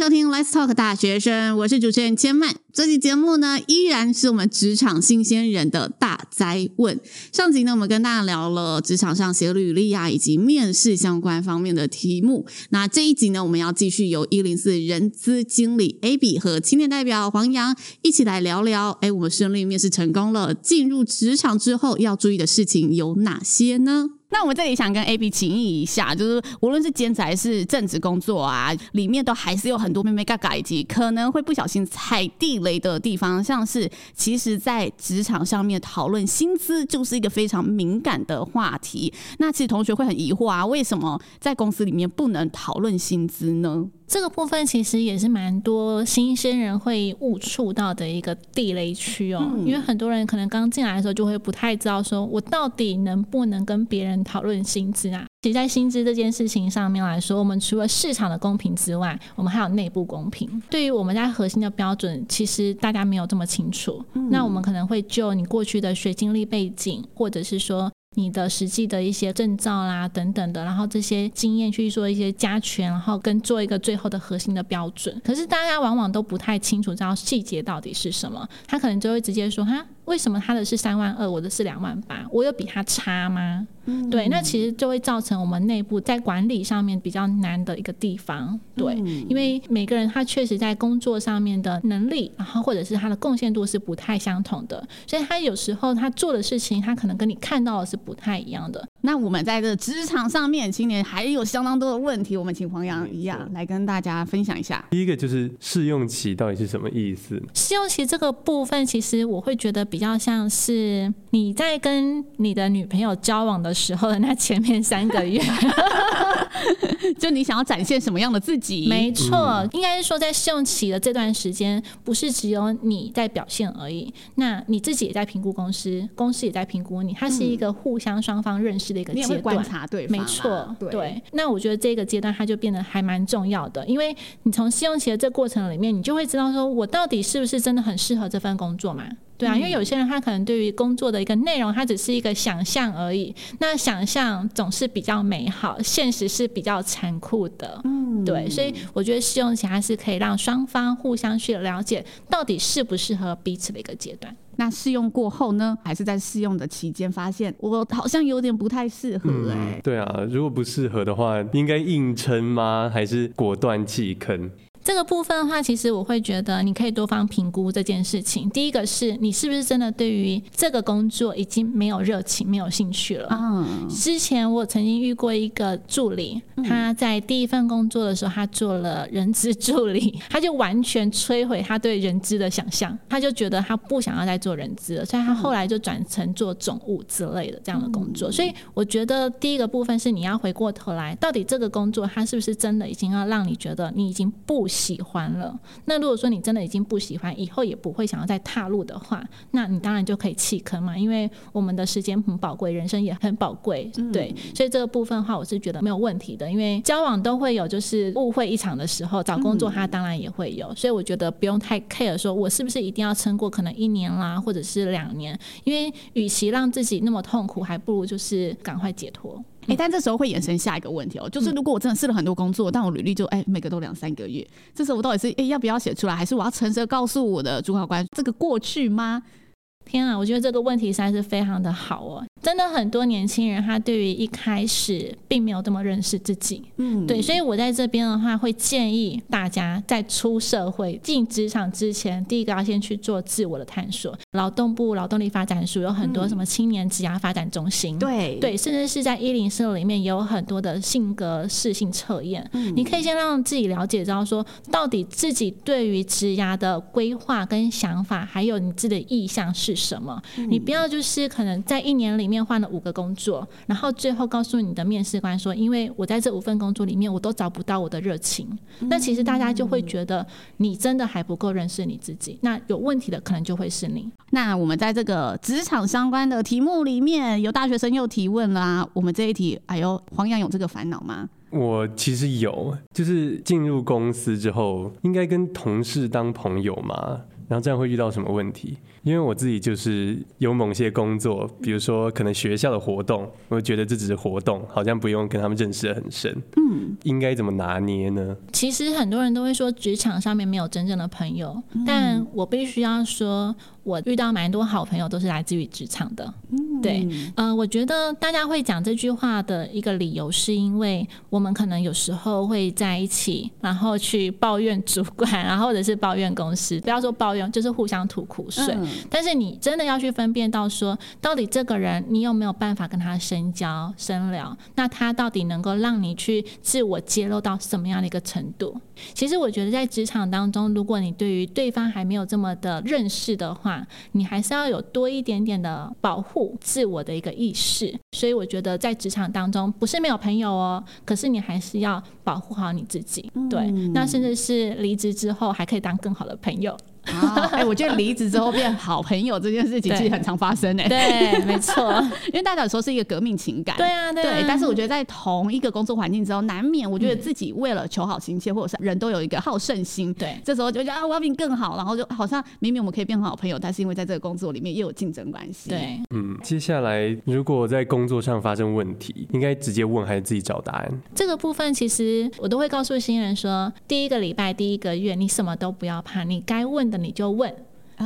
收听 Let's Talk 大学生，我是主持人千曼。这期节目呢，依然是我们职场新鲜人的大灾问。上集呢，我们跟大家聊了职场上写履历啊，以及面试相关方面的题目。那这一集呢，我们要继续由一零四人资经理 Abby 和青年代表黄扬一起来聊聊。哎，我们顺利面试成功了，进入职场之后要注意的事情有哪些呢？那我们这里想跟 AB 请益一下，就是无论是兼职还是正职工作啊，里面都还是有很多妹妹嘎嘎以及可能会不小心踩地雷的地方，像是其实，在职场上面讨论薪资就是一个非常敏感的话题。那其实同学会很疑惑啊，为什么在公司里面不能讨论薪资呢？这个部分其实也是蛮多新鲜人会误触到的一个地雷区哦，因为很多人可能刚进来的时候就会不太知道，说我到底能不能跟别人讨论薪资啊？其实，在薪资这件事情上面来说，我们除了市场的公平之外，我们还有内部公平。对于我们家核心的标准，其实大家没有这么清楚。那我们可能会就你过去的学经历背景，或者是说。你的实际的一些证照啦等等的，然后这些经验去做一些加权，然后跟做一个最后的核心的标准。可是大家往往都不太清楚知道细节到底是什么，他可能就会直接说哈。为什么他的是三万二，我的是两万八？我有比他差吗？嗯、对，那其实就会造成我们内部在管理上面比较难的一个地方。对，嗯、因为每个人他确实在工作上面的能力，然后或者是他的贡献度是不太相同的，所以他有时候他做的事情，他可能跟你看到的是不太一样的。那我们在这职场上面，青年还有相当多的问题，我们请黄洋一样来跟大家分享一下。第一个就是试用期到底是什么意思？试用期这个部分，其实我会觉得比。比较像是你在跟你的女朋友交往的时候的那前面三个月，就你想要展现什么样的自己？没错，应该是说在试用期的这段时间，不是只有你在表现而已，那你自己也在评估公司，公司也在评估你，它是一个互相双方认识的一个阶段。观察对方，没错，对，对。那我觉得这个阶段它就变得还蛮重要的，因为你从试用期的这过程里面，你就会知道说我到底是不是真的很适合这份工作嘛？对啊，因为有些人他可能对于工作的一个内容，他只是一个想象而已。那想象总是比较美好，现实是比较残酷的。嗯，对，所以我觉得试用期还是可以让双方互相去了解，到底适不适合彼此的一个阶段。那试用过后呢？还是在试用的期间发现我好像有点不太适合哎、欸嗯。对啊，如果不适合的话，应该硬撑吗？还是果断弃坑？这个部分的话，其实我会觉得你可以多方评估这件事情。第一个是你是不是真的对于这个工作已经没有热情、没有兴趣了？嗯。之前我曾经遇过一个助理，他在第一份工作的时候，他做了人资助理，他就完全摧毁他对人资的想象，他就觉得他不想要再做人资了，所以他后来就转成做总务之类的这样的工作。所以我觉得第一个部分是你要回过头来，到底这个工作他是不是真的已经要让你觉得你已经不喜欢了，那如果说你真的已经不喜欢，以后也不会想要再踏入的话，那你当然就可以弃坑嘛。因为我们的时间很宝贵，人生也很宝贵，对，所以这个部分的话，我是觉得没有问题的。因为交往都会有就是误会一场的时候，找工作它当然也会有，所以我觉得不用太 care，说我是不是一定要撑过可能一年啦，或者是两年，因为与其让自己那么痛苦，还不如就是赶快解脱。哎、欸，但这时候会衍生下一个问题哦，就是如果我真的试了很多工作，但我履历就哎、欸、每个都两三个月，这时候我到底是哎、欸、要不要写出来，还是我要诚实的告诉我的主考官这个过去吗？天啊，我觉得这个问题实在是非常的好哦。真的很多年轻人，他对于一开始并没有这么认识自己，嗯，对，所以我在这边的话，会建议大家在出社会进职场之前，第一个要先去做自我的探索。劳动部劳动力发展署有很多什么青年职涯发展中心，对。对，甚至是在一零四里面也有很多的性格适性测验，嗯，你可以先让自己了解到说，到底自己对于职涯的规划跟想法，还有你自己的意向是什么。你不要就是可能在一年里。面换了五个工作，然后最后告诉你的面试官说：“因为我在这五份工作里面，我都找不到我的热情。”那其实大家就会觉得你真的还不够认识你自己。那有问题的可能就会是你。那我们在这个职场相关的题目里面，有大学生又提问啦。我们这一题，哎呦，黄扬有这个烦恼吗？我其实有，就是进入公司之后，应该跟同事当朋友吗？然后这样会遇到什么问题？因为我自己就是有某些工作，比如说可能学校的活动，我觉得这只是活动，好像不用跟他们认识得很深。嗯，应该怎么拿捏呢？其实很多人都会说职场上面没有真正的朋友，嗯、但我必须要说。我遇到蛮多好朋友，都是来自于职场的。嗯，对，呃，我觉得大家会讲这句话的一个理由，是因为我们可能有时候会在一起，然后去抱怨主管，然后或者是抱怨公司。不要说抱怨，就是互相吐苦水。嗯。但是你真的要去分辨到说，到底这个人你有没有办法跟他深交深聊？那他到底能够让你去自我揭露到什么样的一个程度？其实我觉得在职场当中，如果你对于对方还没有这么的认识的话，你还是要有多一点点的保护自我的一个意识，所以我觉得在职场当中不是没有朋友哦，可是你还是要保护好你自己，对，那甚至是离职之后还可以当更好的朋友。啊，哎、欸，我觉得离职之后变好朋友这件事情其实很常发生诶。对，没错，因为大家有时候是一个革命情感。对啊，对，啊对。但是我觉得在同一个工作环境之后，难免我觉得自己为了求好心切，或者是人都有一个好胜心。对。这时候就觉得啊，我要比你更好，然后就好像明明我们可以变成好朋友，但是因为在这个工作里面又有竞争关系。对。嗯，接下来如果在工作上发生问题，应该直接问还是自己找答案？这个部分其实我都会告诉新人说，第一个礼拜、第一个月，你什么都不要怕，你该问的你就问。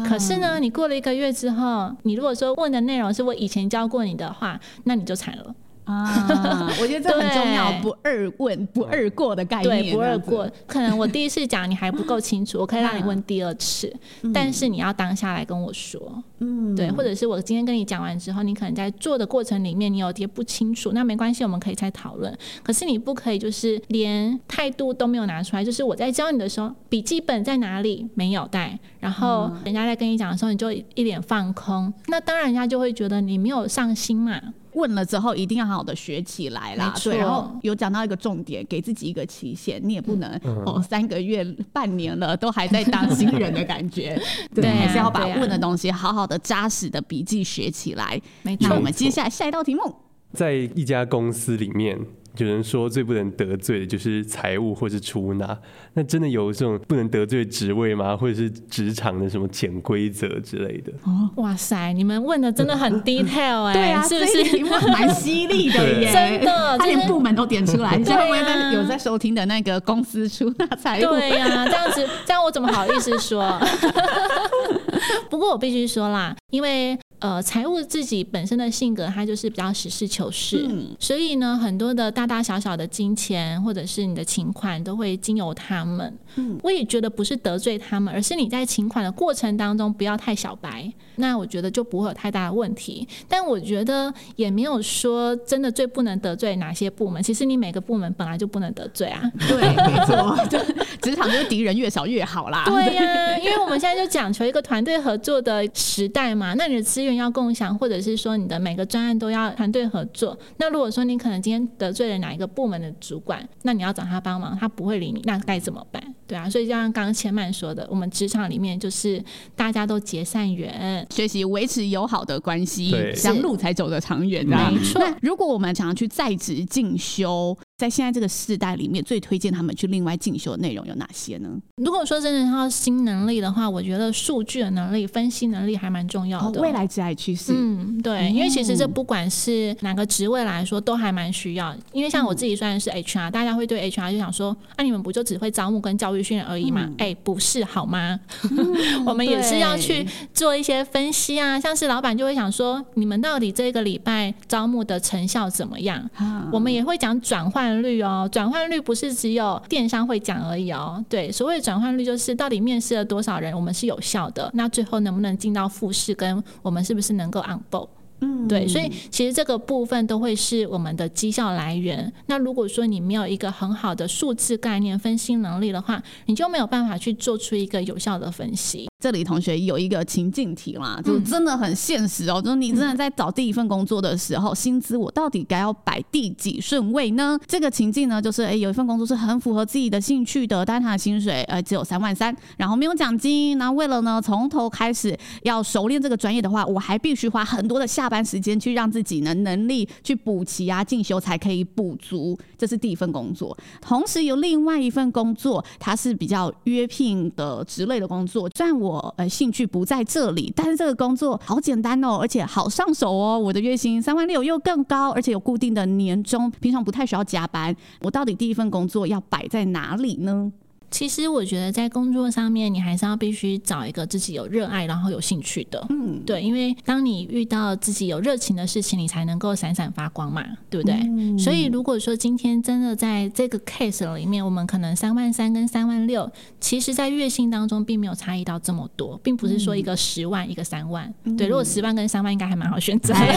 可是呢，你过了一个月之后，你如果说问的内容是我以前教过你的话，那你就惨了。啊，我觉得这很重要，不二问、不二过的概念。对，不二过。可能我第一次讲你还不够清楚，我可以让你问第二次，但是你要当下来跟我说。嗯，对，或者是我今天跟你讲完之后，你可能在做的过程里面你有些不清楚，那没关系，我们可以再讨论。可是你不可以就是连态度都没有拿出来，就是我在教你的时候，笔记本在哪里没有带，然后人家在跟你讲的时候，你就一脸放空，那当然人家就会觉得你没有上心嘛。问了之后，一定要好好的学起来啦。对，然后有讲到一个重点，给自己一个期限，你也不能、嗯、哦，三个月、半年了都还在当新人的感觉。对，还是要把问的东西好好的、扎实的笔记学起来。没错。那我们接下来下一道题目，在一家公司里面。有人说最不能得罪的就是财务或是出纳，那真的有这种不能得罪职位吗？或者是职场的什么潜规则之类的？哦，哇塞，你们问的真的很 detail 哎、欸，对啊，是不是？题目蛮犀利的耶，真的，他连部门都点出来。你现在有在收听的那个公司出纳财务？对呀、啊，这样子，这样我怎么好意思说？不过我必须说啦，因为。呃，财务自己本身的性格，他就是比较实事求是，嗯，所以呢，很多的大大小小的金钱或者是你的情款，都会经由他们。嗯，我也觉得不是得罪他们，而是你在情款的过程当中不要太小白，那我觉得就不会有太大的问题。但我觉得也没有说真的最不能得罪哪些部门，其实你每个部门本来就不能得罪啊。对，没错，就职场就是敌人越少越好啦。对呀，啊，因为我们现在就讲求一个团队合作的时代嘛，那你的资源。要共享，或者是说你的每个专案都要团队合作。那如果说你可能今天得罪了哪一个部门的主管，那你要找他帮忙，他不会理你，那该怎么办？对啊，所以就像刚刚千曼说的，我们职场里面就是大家都结善缘，学习维持友好的关系，这样路才走得长远。没错。如果我们想要去在职进修，在现在这个时代里面，最推荐他们去另外进修的内容有哪些呢？如果说真的要新能力的话，我觉得数据的能力、分析能力还蛮重要的。哦、未来职涯趋势，嗯，对，因为其实这不管是哪个职位来说，都还蛮需要。因为像我自己虽然是 HR，、嗯、大家会对 HR 就想说，啊，你们不就只会招募跟教育训练而已嘛？哎、嗯欸，不是好吗？嗯、我们也是要去做一些分析啊。像是老板就会想说，你们到底这个礼拜招募的成效怎么样？嗯、我们也会讲转换。转换率哦，转换率不是只有电商会讲而已哦。对，所谓转换率就是到底面试了多少人，我们是有效的。那最后能不能进到复试，跟我们是不是能够 on board？嗯，对，所以其实这个部分都会是我们的绩效来源。那如果说你没有一个很好的数字概念分析能力的话，你就没有办法去做出一个有效的分析。这里同学有一个情境题啦，就真的很现实哦。就是你真的在找第一份工作的时候，薪资我到底该要摆第几顺位呢？这个情境呢，就是诶，有一份工作是很符合自己的兴趣的，但他的薪水呃只有三万三，然后没有奖金。那为了呢从头开始要熟练这个专业的话，我还必须花很多的下班时时间去让自己呢能力去补齐啊，进修才可以补足。这是第一份工作，同时有另外一份工作，它是比较约聘的职类的工作。虽然我我呃兴趣不在这里，但是这个工作好简单哦，而且好上手哦。我的月薪三万六又更高，而且有固定的年终，平常不太需要加班。我到底第一份工作要摆在哪里呢？其实我觉得在工作上面，你还是要必须找一个自己有热爱，然后有兴趣的。嗯，对，因为当你遇到自己有热情的事情，你才能够闪闪发光嘛，对不对？嗯、所以如果说今天真的在这个 case 里面，我们可能三万三跟三万六，其实在月薪当中并没有差异到这么多，并不是说一个十万、嗯、一个三万。对，如果十万跟三万应该还蛮好选择的。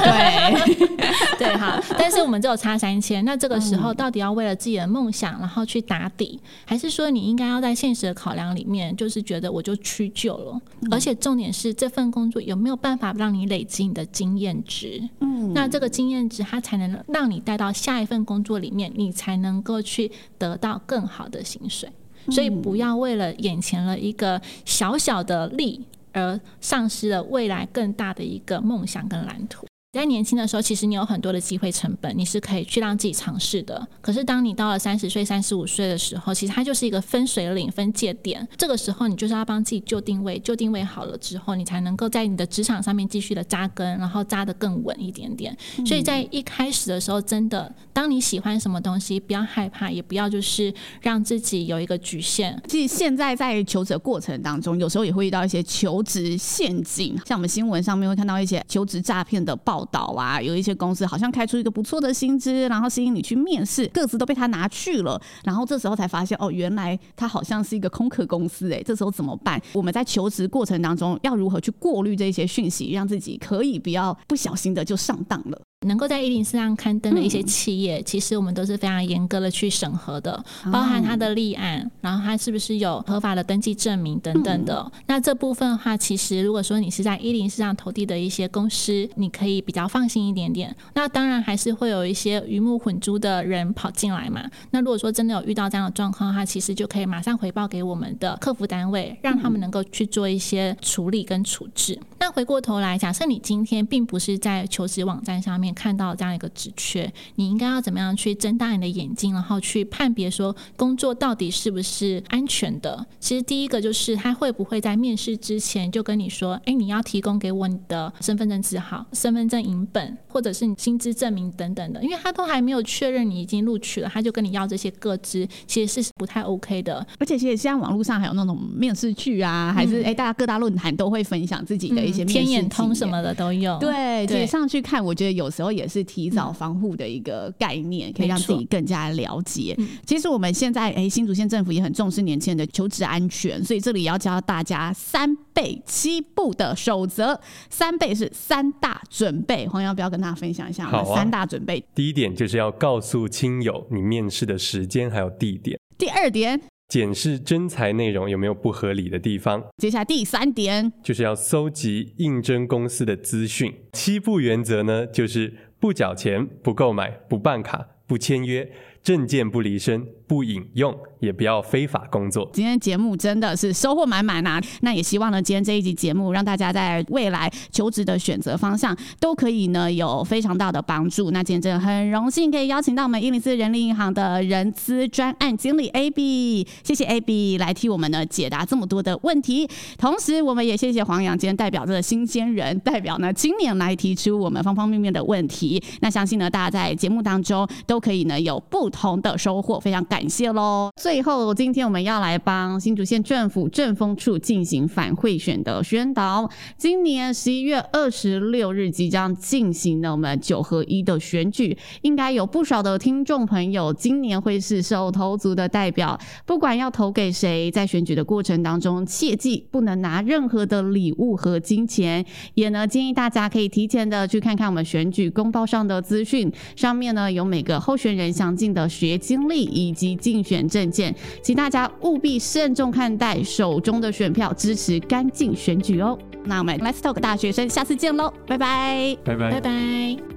对，对哈。但是我们只有差三千，那这个时候到底要为了自己的梦想，然后去打底，还是说你应该？要在现实的考量里面，就是觉得我就屈就了，嗯、而且重点是这份工作有没有办法让你累积你的经验值？嗯，那这个经验值它才能让你带到下一份工作里面，你才能够去得到更好的薪水。嗯、所以不要为了眼前的一个小小的利而丧失了未来更大的一个梦想跟蓝图。在年轻的时候，其实你有很多的机会成本，你是可以去让自己尝试的。可是当你到了三十岁、三十五岁的时候，其实它就是一个分水岭、分界点。这个时候，你就是要帮自己就定位，就定位好了之后，你才能够在你的职场上面继续的扎根，然后扎得更稳一点点。所以在一开始的时候，真的，当你喜欢什么东西，不要害怕，也不要就是让自己有一个局限。其实现在在求职的过程当中，有时候也会遇到一些求职陷阱，像我们新闻上面会看到一些求职诈骗的报道。啊，有一些公司好像开出一个不错的薪资，然后吸引你去面试，各自都被他拿去了，然后这时候才发现哦，原来他好像是一个空壳公司哎，这时候怎么办？我们在求职过程当中要如何去过滤这些讯息，让自己可以不要不小心的就上当了？能够在一零四上刊登的一些企业，嗯、其实我们都是非常严格的去审核的，包含它的立案，然后它是不是有合法的登记证明等等的。嗯、那这部分的话，其实如果说你是在一零四上投递的一些公司，你可以比较放心一点点。那当然还是会有一些鱼目混珠的人跑进来嘛。那如果说真的有遇到这样的状况的话，其实就可以马上回报给我们的客服单位，让他们能够去做一些处理跟处置。那回过头来，假设你今天并不是在求职网站上面。看到这样一个职缺，你应该要怎么样去睁大你的眼睛，然后去判别说工作到底是不是安全的？其实第一个就是他会不会在面试之前就跟你说：“哎，你要提供给我你的身份证字号、身份证影本，或者是你薪资证明等等的。”因为他都还没有确认你已经录取了，他就跟你要这些个资，其实是不太 OK 的。而且其实现在网络上还有那种面试剧啊，还是哎，大家各大论坛都会分享自己的一些面试、嗯、天眼通什么的都有。对，对，上去看，我觉得有时候也是提早防护的一个概念，可以让自己更加了解。其实我们现在，哎，新竹县政府也很重视年轻人的求职安全，所以这里也要教大家三倍七步的守则。三倍是三大准备，黄要不要跟大家分享一下？我们，三大准备。第一点就是要告诉亲友你面试的时间还有地点。第二点，检视真材内容有没有不合理的地方。接下来第三点，就是要搜集应征公司的资讯。七不原则呢，就是不缴钱、不购买、不办卡、不签约、证件不离身。不引用，也不要非法工作。今天节目真的是收获满满啊！那也希望呢，今天这一集节目让大家在未来求职的选择方向都可以呢有非常大的帮助。那今天真的很荣幸可以邀请到我们一零四人力银行的人资专案经理 A B，谢谢 A B 来替我们呢解答这么多的问题。同时，我们也谢谢黄洋今天代表这个新鲜人，代表呢青年来提出我们方方面面的问题。那相信呢，大家在节目当中都可以呢有不不同的收获，非常感。谢喽！最后，今天我们要来帮新竹县政府政风处进行反贿选的宣导。今年十一月二十六日即将进行的我们九合一的选举，应该有不少的听众朋友今年会是手投族的代表。不管要投给谁，在选举的过程当中，切记不能拿任何的礼物和金钱。也呢，建议大家可以提前的去看看我们选举公报上的资讯，上面呢有每个候选人详尽学经历以及。竞选证件，请大家务必慎重看待手中的选票，支持干净选举哦。那我们 Let's Talk 大学生，下次见喽，拜拜，拜拜，拜拜。